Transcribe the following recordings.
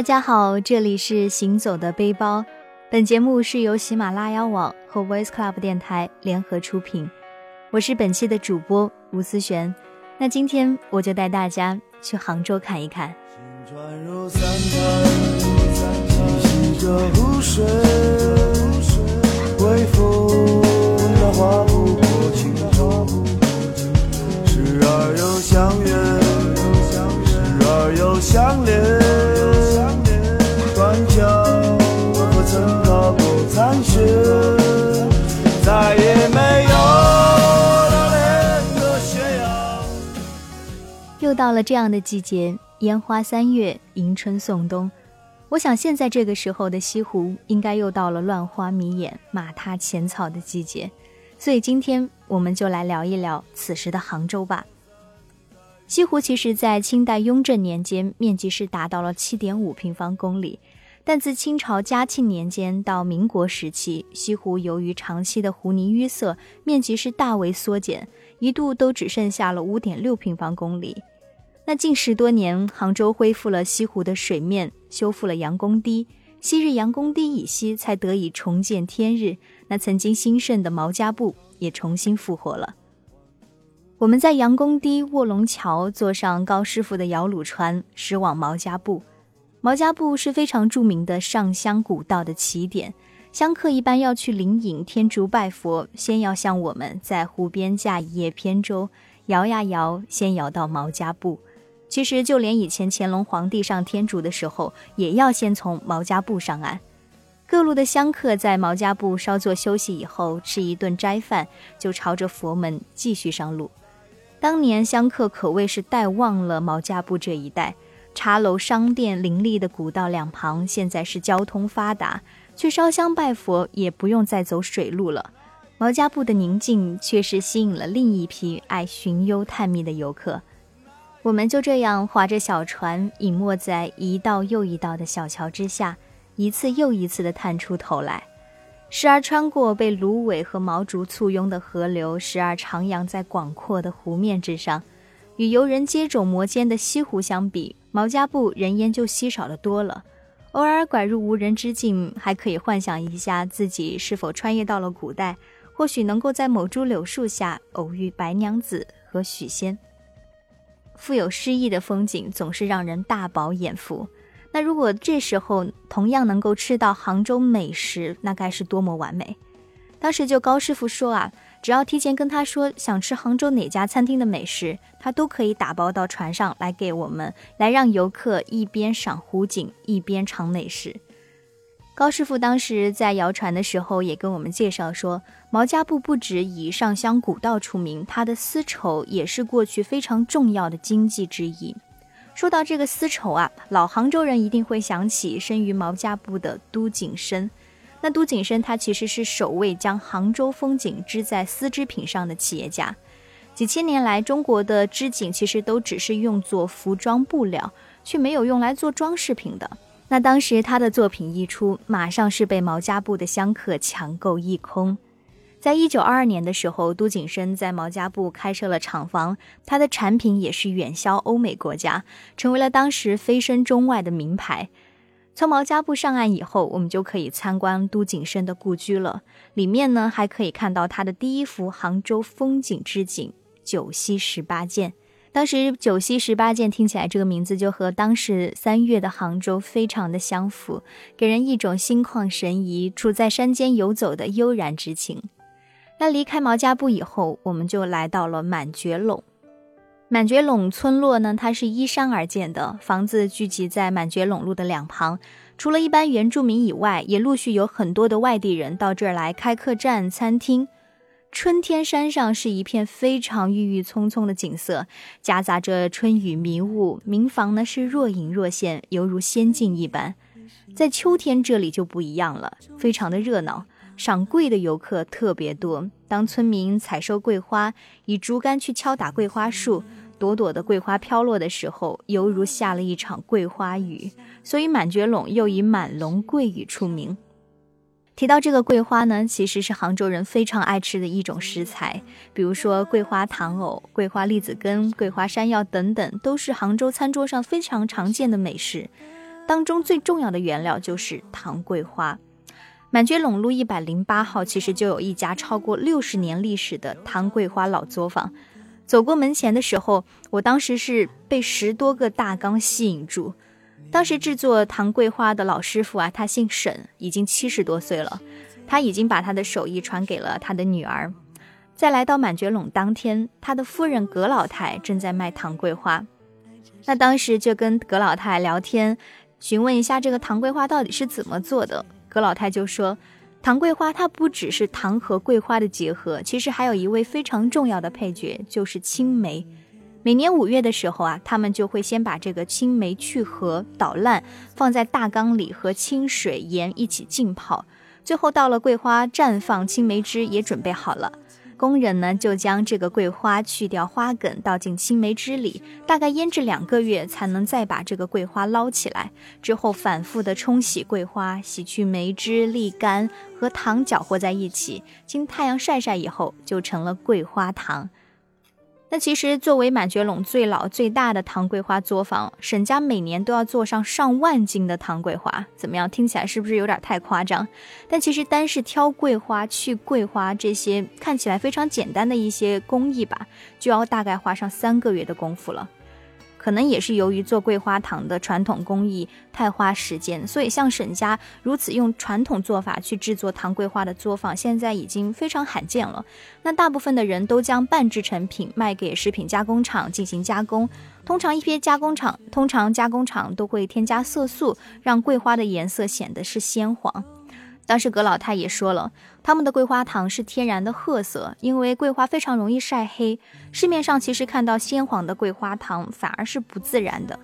大家好，这里是行走的背包。本节目是由喜马拉雅网和 Voice Club 电台联合出品，我是本期的主播吴思璇。那今天我就带大家去杭州看一看。时又到了这样的季节，烟花三月，迎春送冬。我想现在这个时候的西湖，应该又到了乱花迷眼、马踏浅草的季节。所以今天我们就来聊一聊此时的杭州吧。西湖其实，在清代雍正年间，面积是达到了七点五平方公里。但自清朝嘉庆年间到民国时期，西湖由于长期的湖泥淤塞，面积是大为缩减，一度都只剩下了五点六平方公里。那近十多年，杭州恢复了西湖的水面，修复了杨公堤，昔日杨公堤以西才得以重见天日。那曾经兴盛的毛家埠也重新复活了。我们在杨公堤卧龙桥坐上高师傅的摇橹船，驶往毛家埠。毛家埠是非常著名的上香古道的起点，香客一般要去灵隐天竺拜佛，先要像我们在湖边架一叶扁舟，摇呀摇，先摇到毛家埠。其实就连以前乾隆皇帝上天竺的时候，也要先从毛家埠上岸。各路的香客在毛家埠稍作休息以后，吃一顿斋饭，就朝着佛门继续上路。当年香客可谓是带旺了毛家埠这一带。茶楼、商店林立的古道两旁，现在是交通发达，去烧香拜佛也不用再走水路了。毛家埠的宁静，却是吸引了另一批爱寻幽探秘的游客。我们就这样划着小船，隐没在一道又一道的小桥之下，一次又一次地探出头来，时而穿过被芦苇和毛竹簇拥的河流，时而徜徉在广阔的湖面之上。与游人接踵摩肩的西湖相比，毛家埠人烟就稀少的多了。偶尔拐入无人之境，还可以幻想一下自己是否穿越到了古代，或许能够在某株柳树下偶遇白娘子和许仙。富有诗意的风景总是让人大饱眼福。那如果这时候同样能够吃到杭州美食，那该是多么完美！当时就高师傅说啊。只要提前跟他说想吃杭州哪家餐厅的美食，他都可以打包到船上来给我们，来让游客一边赏湖景一边尝美食。高师傅当时在摇船的时候也跟我们介绍说，毛家埠不止以上香古道出名，它的丝绸也是过去非常重要的经济之一。说到这个丝绸啊，老杭州人一定会想起生于毛家埠的都景生。那都景生他其实是首位将杭州风景织在丝织品上的企业家。几千年来，中国的织锦其实都只是用作服装布料，却没有用来做装饰品的。那当时他的作品一出，马上是被毛家埠的香客抢购一空。在一九二二年的时候，都景生在毛家埠开设了厂房，他的产品也是远销欧美国家，成为了当时飞升中外的名牌。从毛家埠上岸以后，我们就可以参观都景生的故居了。里面呢，还可以看到他的第一幅杭州风景之景《九溪十八涧》。当时《九溪十八涧》听起来这个名字就和当时三月的杭州非常的相符，给人一种心旷神怡、处在山间游走的悠然之情。那离开毛家埠以后，我们就来到了满觉陇。满觉陇村落呢，它是依山而建的，房子聚集在满觉陇路的两旁。除了一般原住民以外，也陆续有很多的外地人到这儿来开客栈、餐厅。春天山上是一片非常郁郁葱葱的景色，夹杂着春雨迷雾，民房呢是若隐若现，犹如仙境一般。在秋天这里就不一样了，非常的热闹，赏桂的游客特别多。当村民采收桂花，以竹竿去敲打桂花树。朵朵的桂花飘落的时候，犹如下了一场桂花雨，所以满觉陇又以满陇桂雨出名。提到这个桂花呢，其实是杭州人非常爱吃的一种食材，比如说桂花糖藕、桂花栗子羹、桂花山药等等，都是杭州餐桌上非常常见的美食。当中最重要的原料就是糖桂花。满觉陇路一百零八号其实就有一家超过六十年历史的糖桂花老作坊。走过门前的时候，我当时是被十多个大缸吸引住。当时制作唐桂花的老师傅啊，他姓沈，已经七十多岁了。他已经把他的手艺传给了他的女儿。在来到满觉陇当天，他的夫人葛老太正在卖唐桂花。那当时就跟葛老太聊天，询问一下这个唐桂花到底是怎么做的。葛老太就说。糖桂花它不只是糖和桂花的结合，其实还有一位非常重要的配角，就是青梅。每年五月的时候啊，他们就会先把这个青梅去核捣烂，放在大缸里和清水、盐一起浸泡，最后到了桂花绽放，青梅汁也准备好了。工人呢，就将这个桂花去掉花梗，倒进青梅汁里，大概腌制两个月，才能再把这个桂花捞起来。之后反复的冲洗桂花，洗去梅汁，沥干，和糖搅和在一起，经太阳晒晒以后，就成了桂花糖。那其实，作为满觉陇最老最大的糖桂花作坊，沈家每年都要做上上万斤的糖桂花。怎么样？听起来是不是有点太夸张？但其实，单是挑桂花、去桂花这些看起来非常简单的一些工艺吧，就要大概花上三个月的功夫了。可能也是由于做桂花糖的传统工艺太花时间，所以像沈家如此用传统做法去制作糖桂花的作坊，现在已经非常罕见了。那大部分的人都将半制成品卖给食品加工厂进行加工，通常一些加工厂，通常加工厂都会添加色素，让桂花的颜色显得是鲜黄。当时葛老太也说了，他们的桂花糖是天然的褐色，因为桂花非常容易晒黑。市面上其实看到鲜黄的桂花糖反而是不自然的。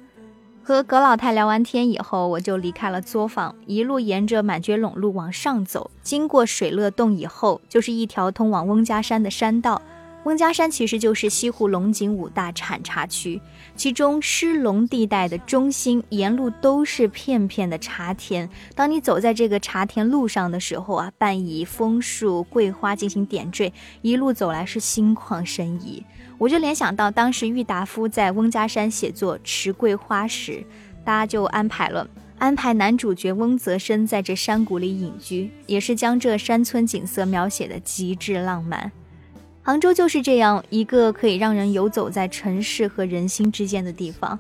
和葛老太聊完天以后，我就离开了作坊，一路沿着满觉陇路往上走，经过水乐洞以后，就是一条通往翁家山的山道。翁家山其实就是西湖龙井五大产茶区，其中狮龙地带的中心，沿路都是片片的茶田。当你走在这个茶田路上的时候啊，伴以枫树、桂花进行点缀，一路走来是心旷神怡。我就联想到当时郁达夫在翁家山写作《池桂花》时，大家就安排了安排男主角翁泽生在这山谷里隐居，也是将这山村景色描写的极致浪漫。杭州就是这样一个可以让人游走在城市和人心之间的地方。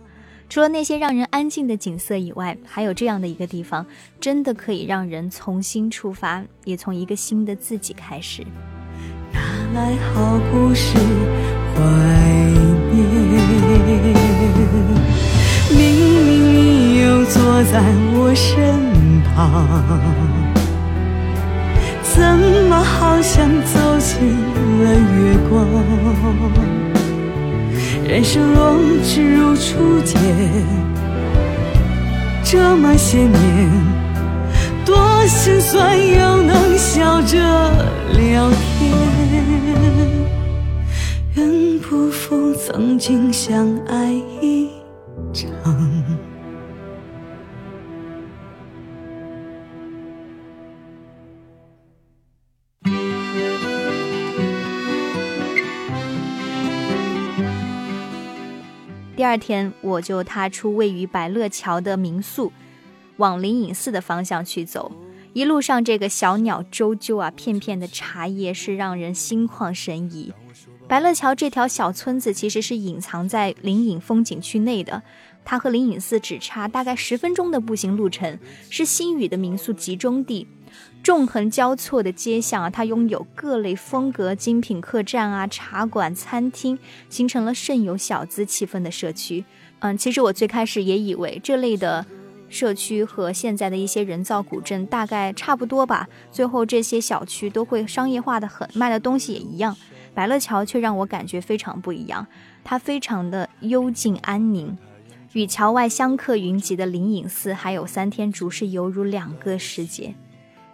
除了那些让人安静的景色以外，还有这样的一个地方，真的可以让人重新出发，也从一个新的自己开始。拿来好故事怀念，明明你又坐在我身旁。怎么好像走进了月光？人生若只如初见，这么些年，多心酸又能笑着聊天，愿不负曾经相爱一第二天，我就踏出位于百乐桥的民宿，往灵隐寺的方向去走。一路上，这个小鸟啾啾啊，片片的茶叶是让人心旷神怡。百乐桥这条小村子其实是隐藏在灵隐风景区内的，它和灵隐寺只差大概十分钟的步行路程，是新宇的民宿集中地。纵横交错的街巷啊，它拥有各类风格精品客栈啊、茶馆、餐厅，形成了甚有小资气氛的社区。嗯，其实我最开始也以为这类的社区和现在的一些人造古镇大概差不多吧。最后这些小区都会商业化的很，卖的东西也一样。白乐桥却让我感觉非常不一样，它非常的幽静安宁，与桥外香客云集的灵隐寺还有三天竹是犹如两个世界。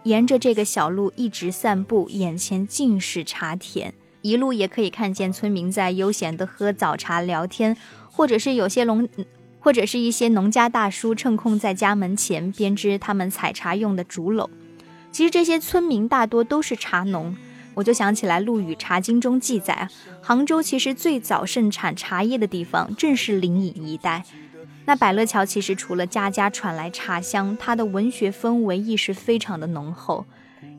沿着这个小路一直散步，眼前尽是茶田，一路也可以看见村民在悠闲的喝早茶聊天，或者是有些农，或者是一些农家大叔趁空在家门前编织他们采茶用的竹篓。其实这些村民大多都是茶农，我就想起来《陆羽茶经》中记载，杭州其实最早盛产茶叶的地方正是灵隐一带。那百乐桥其实除了家家传来茶香，它的文学氛围意识非常的浓厚。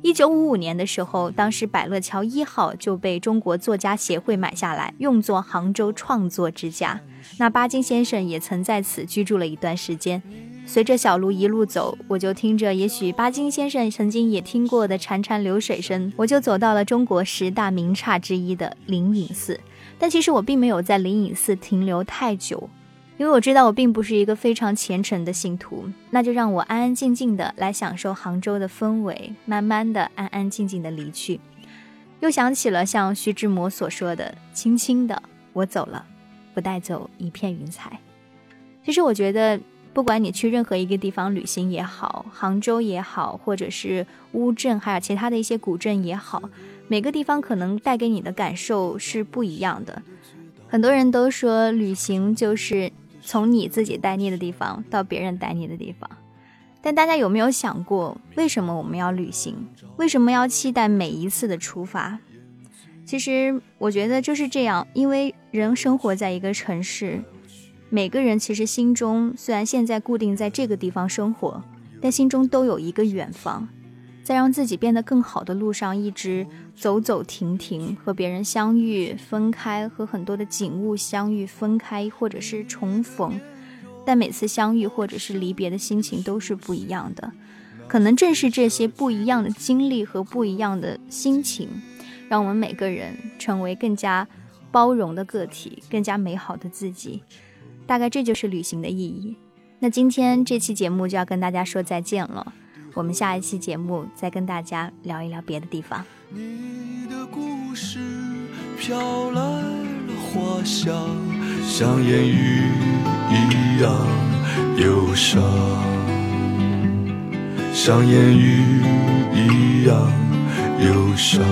一九五五年的时候，当时百乐桥一号就被中国作家协会买下来，用作杭州创作之家。那巴金先生也曾在此居住了一段时间。随着小路一路走，我就听着也许巴金先生曾经也听过的潺潺流水声，我就走到了中国十大名刹之一的灵隐寺。但其实我并没有在灵隐寺停留太久。因为我知道我并不是一个非常虔诚的信徒，那就让我安安静静的来享受杭州的氛围，慢慢的、安安静静的离去。又想起了像徐志摩所说的：“轻轻的，我走了，不带走一片云彩。”其实我觉得，不管你去任何一个地方旅行也好，杭州也好，或者是乌镇，还有其他的一些古镇也好，每个地方可能带给你的感受是不一样的。很多人都说，旅行就是。从你自己待腻的地方到别人待腻的地方，但大家有没有想过，为什么我们要旅行？为什么要期待每一次的出发？其实我觉得就是这样，因为人生活在一个城市，每个人其实心中虽然现在固定在这个地方生活，但心中都有一个远方。在让自己变得更好的路上，一直走走停停，和别人相遇、分开，和很多的景物相遇、分开，或者是重逢。但每次相遇或者是离别的心情都是不一样的。可能正是这些不一样的经历和不一样的心情，让我们每个人成为更加包容的个体，更加美好的自己。大概这就是旅行的意义。那今天这期节目就要跟大家说再见了。我们下一期节目再跟大家聊一聊别的地方。你的故事飘来了花香像烟雨一样忧伤。像烟雨一样忧伤。